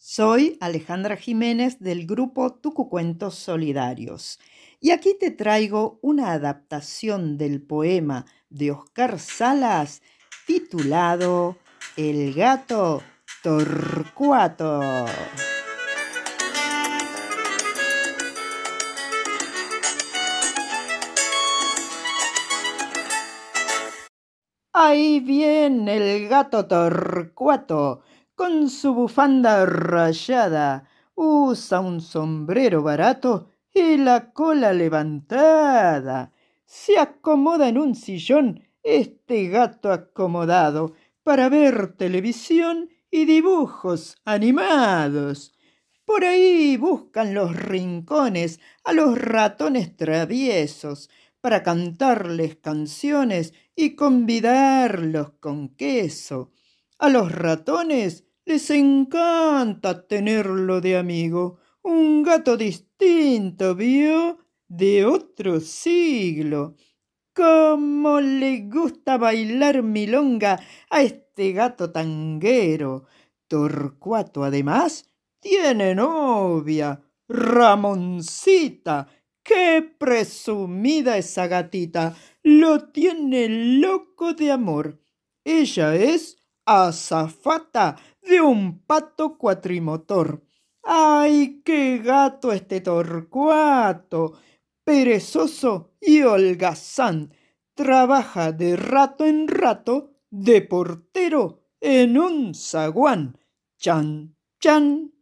Soy Alejandra Jiménez del grupo Tucucuentos Solidarios y aquí te traigo una adaptación del poema de Oscar Salas titulado El gato Torcuato. Ahí viene el gato Torcuato con su bufanda rayada, usa un sombrero barato y la cola levantada. Se acomoda en un sillón este gato acomodado para ver televisión y dibujos animados. Por ahí buscan los rincones a los ratones traviesos para cantarles canciones y convidarlos con queso. A los ratones les encanta tenerlo de amigo. Un gato distinto, vio, de otro siglo. Cómo le gusta bailar milonga a este gato tanguero. Torcuato, además, tiene novia, Ramoncita. Qué presumida esa gatita. Lo tiene loco de amor. Ella es azafata de un pato cuatrimotor. ¡Ay, qué gato este Torcuato! Perezoso y holgazán. Trabaja de rato en rato de portero en un zaguán. Chan, chan.